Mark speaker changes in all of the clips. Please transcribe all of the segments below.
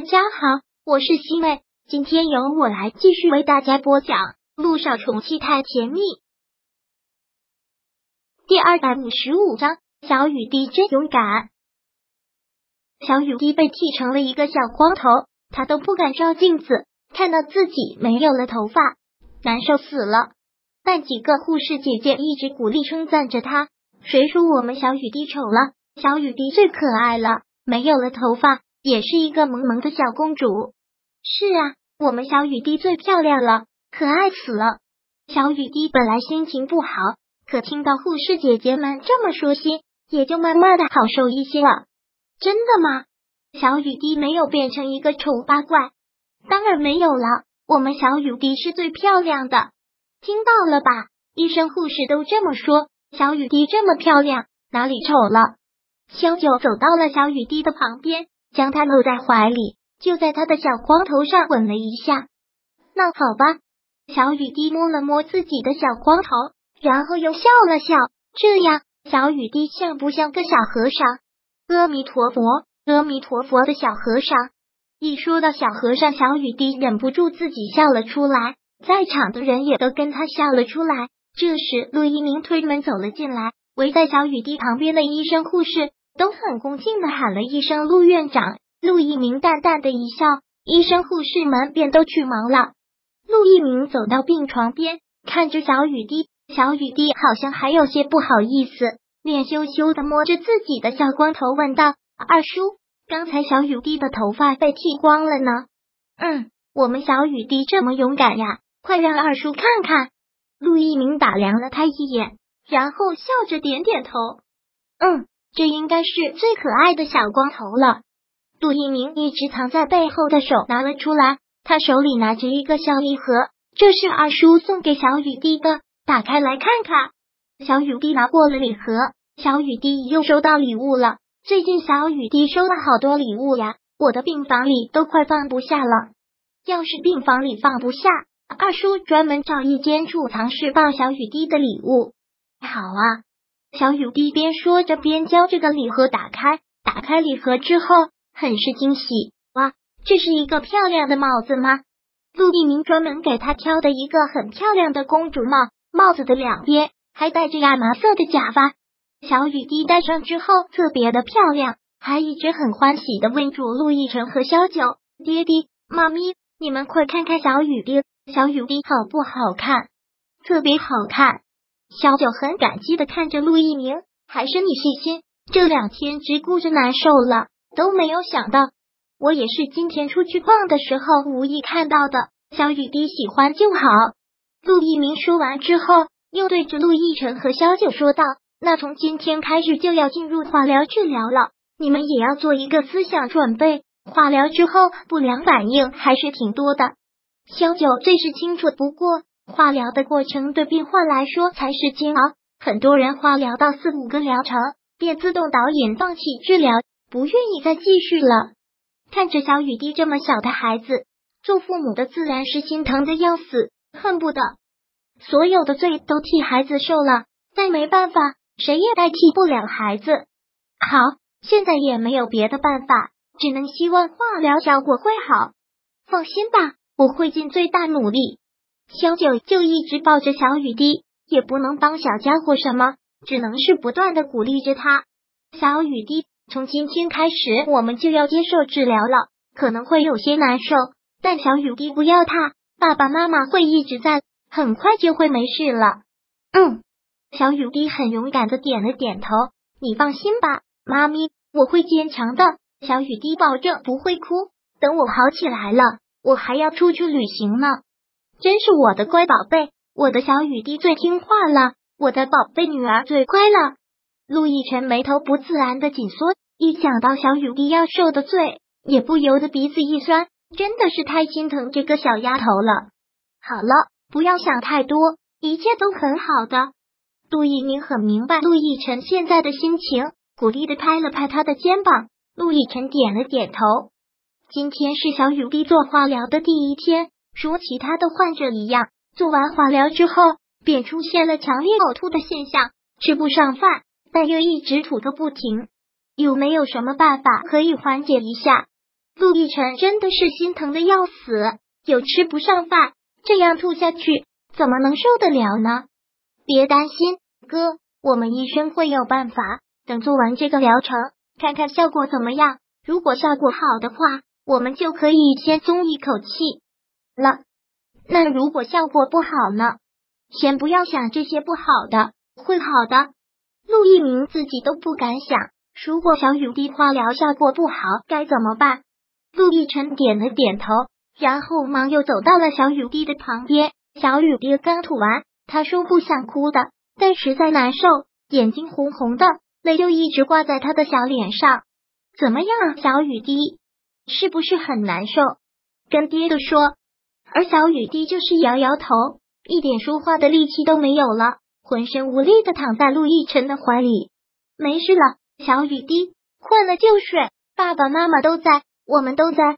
Speaker 1: 大家好，我是西妹，今天由我来继续为大家播讲《路上宠妻太甜蜜》第二百五十五章。小雨滴真勇敢。小雨滴被剃成了一个小光头，他都不敢照镜子，看到自己没有了头发，难受死了。但几个护士姐姐一直鼓励称赞着他，谁说我们小雨滴丑了？小雨滴最可爱了，没有了头发。也是一个萌萌的小公主。是啊，我们小雨滴最漂亮了，可爱死了。小雨滴本来心情不好，可听到护士姐姐们这么说，心也就慢慢的好受一些了。真的吗？小雨滴没有变成一个丑八怪？当然没有了，我们小雨滴是最漂亮的。听到了吧？医生护士都这么说。小雨滴这么漂亮，哪里丑了？小九走到了小雨滴的旁边。将他搂在怀里，就在他的小光头上吻了一下。那好吧，小雨滴摸了摸自己的小光头，然后又笑了笑。这样，小雨滴像不像个小和尚？阿弥陀佛，阿弥陀佛的小和尚。一说到小和尚，小雨滴忍不住自己笑了出来，在场的人也都跟他笑了出来。这时，陆一鸣推门走了进来，围在小雨滴旁边的医生护士。都很恭敬的喊了一声“陆院长”，陆一鸣淡淡的一笑，医生护士们便都去忙了。陆一鸣走到病床边，看着小雨滴，小雨滴好像还有些不好意思，脸羞羞的摸着自己的小光头，问道：“二叔，刚才小雨滴的头发被剃光了呢？”“嗯，我们小雨滴这么勇敢呀，快让二叔看看。”陆一鸣打量了他一眼，然后笑着点点头：“嗯。”这应该是最可爱的小光头了。杜一鸣一直藏在背后的手拿了出来，他手里拿着一个小礼盒，这是二叔送给小雨滴的，打开来看看。小雨滴拿过了礼盒，小雨滴又收到礼物了。最近小雨滴收了好多礼物呀，我的病房里都快放不下了。要是病房里放不下，二叔专门找一间储藏室放小雨滴的礼物。好啊。小雨滴边说着边将这个礼盒打开，打开礼盒之后，很是惊喜。哇，这是一个漂亮的帽子吗？陆一鸣专门给他挑的一个很漂亮的公主帽，帽子的两边还带着亚麻色的假发。小雨滴戴上之后特别的漂亮，还一直很欢喜的问住陆亦辰和萧九：“爹爹、妈咪，你们快看看小雨滴，小雨滴好不好看？特别好看。”小九很感激的看着陆一鸣，还是你细心，这两天只顾着难受了，都没有想到，我也是今天出去逛的时候无意看到的。小雨滴喜欢就好。陆一鸣说完之后，又对着陆亦辰和小九说道：“那从今天开始就要进入化疗治疗了，你们也要做一个思想准备。化疗之后不良反应还是挺多的。”小九最是清楚不过。化疗的过程对病患来说才是煎熬，很多人化疗到四五个疗程便自动导引放弃治疗，不愿意再继续了。看着小雨滴这么小的孩子，做父母的自然是心疼的要死，恨不得所有的罪都替孩子受了。但没办法，谁也代替不了孩子。好，现在也没有别的办法，只能希望化疗效果会好。放心吧，我会尽最大努力。小九就一直抱着小雨滴，也不能帮小家伙什么，只能是不断的鼓励着他。小雨滴，从今天开始，我们就要接受治疗了，可能会有些难受，但小雨滴不要怕，爸爸妈妈会一直在，很快就会没事了。嗯，小雨滴很勇敢的点了点头。你放心吧，妈咪，我会坚强的。小雨滴保证不会哭。等我好起来了，我还要出去旅行呢。真是我的乖宝贝，我的小雨滴最听话了，我的宝贝女儿最乖了。陆亦辰眉头不自然的紧缩，一想到小雨滴要受的罪，也不由得鼻子一酸，真的是太心疼这个小丫头了。好了，不要想太多，一切都很好的。陆一宁很明白陆亦辰现在的心情，鼓励的拍了拍他的肩膀。陆亦辰点了点头。今天是小雨滴做化疗的第一天。如其他的患者一样，做完化疗之后便出现了强烈呕吐的现象，吃不上饭，但又一直吐个不停。有没有什么办法可以缓解一下？陆亦辰真的是心疼的要死，又吃不上饭，这样吐下去怎么能受得了呢？别担心，哥，我们医生会有办法。等做完这个疗程，看看效果怎么样。如果效果好的话，我们就可以先松一口气了。那如果效果不好呢？先不要想这些不好的，会好的。陆一鸣自己都不敢想，如果小雨滴化疗效果不好，该怎么办？陆亦辰点了点头，然后忙又走到了小雨滴的旁边。小雨滴刚吐完，他说不想哭的，但实在难受，眼睛红红的，泪就一直挂在他的小脸上。怎么样，小雨滴，是不是很难受？跟爹的说。而小雨滴就是摇摇头，一点说话的力气都没有了，浑身无力的躺在陆亦辰的怀里。没事了，小雨滴，困了就睡，爸爸妈妈都在。我们都在。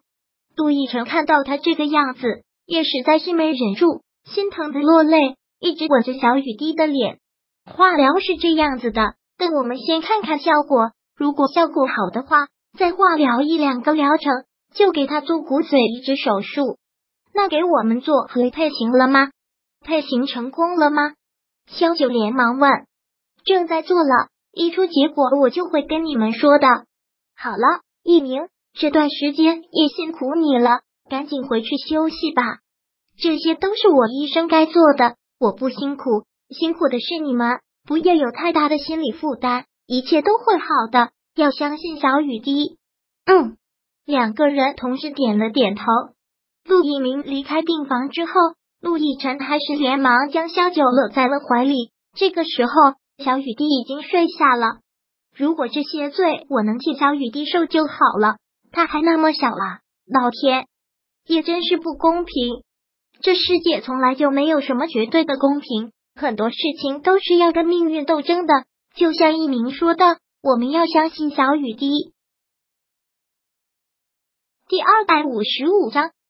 Speaker 1: 杜奕晨看到他这个样子，也实在是没忍住，心疼的落泪，一直吻着小雨滴的脸。化疗是这样子的，等我们先看看效果，如果效果好的话，再化疗一两个疗程，就给他做骨髓移植手术。那给我们做核配型了吗？配型成功了吗？萧九连忙问。正在做了，一出结果我就会跟你们说的。好了，一鸣。这段时间也辛苦你了，赶紧回去休息吧。这些都是我医生该做的，我不辛苦，辛苦的是你们。不要有太大的心理负担，一切都会好的。要相信小雨滴。嗯，两个人同时点了点头。陆一鸣离开病房之后，陆亦辰还是连忙将萧九搂在了怀里。这个时候，小雨滴已经睡下了。如果这些罪我能替小雨滴受就好了。他还那么小啊！老天也真是不公平。这世界从来就没有什么绝对的公平，很多事情都是要跟命运斗争的。就像一鸣说的，我们要相信小雨滴。第二百五十五章